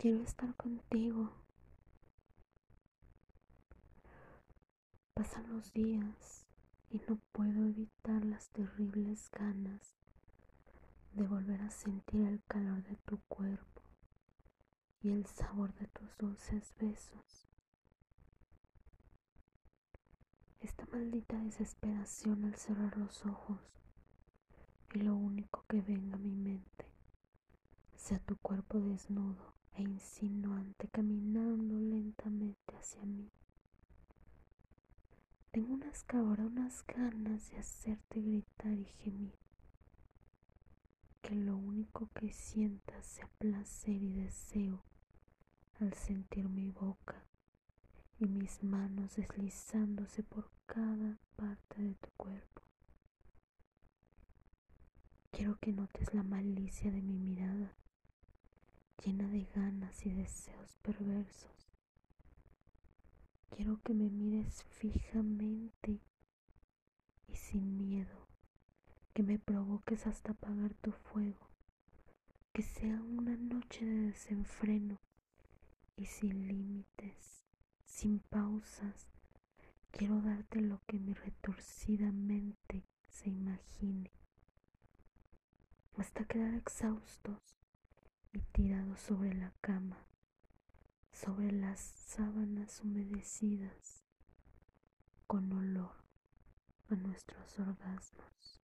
Quiero estar contigo. Pasan los días y no puedo evitar las terribles ganas de volver a sentir el calor de tu cuerpo y el sabor de tus dulces besos. Esta maldita desesperación al cerrar los ojos y lo único que venga a mi mente sea tu cuerpo desnudo e insinuante caminando lentamente hacia mí. Tengo unas cabronas ganas de hacerte gritar y gemir. Que lo único que sientas sea placer y deseo al sentir mi boca y mis manos deslizándose por cada parte de tu cuerpo. Quiero que notes la malicia de mi mirada, llena de ganas y deseos perversos. Quiero que me mires fijamente y sin miedo, que me provoques hasta apagar tu fuego, que sea una noche de desenfreno y sin límites, sin pausas. Quiero darte lo que mi retorcida mente se imagine, hasta quedar exhaustos y tirados sobre la cama sobre las sábanas humedecidas con olor a nuestros orgasmos.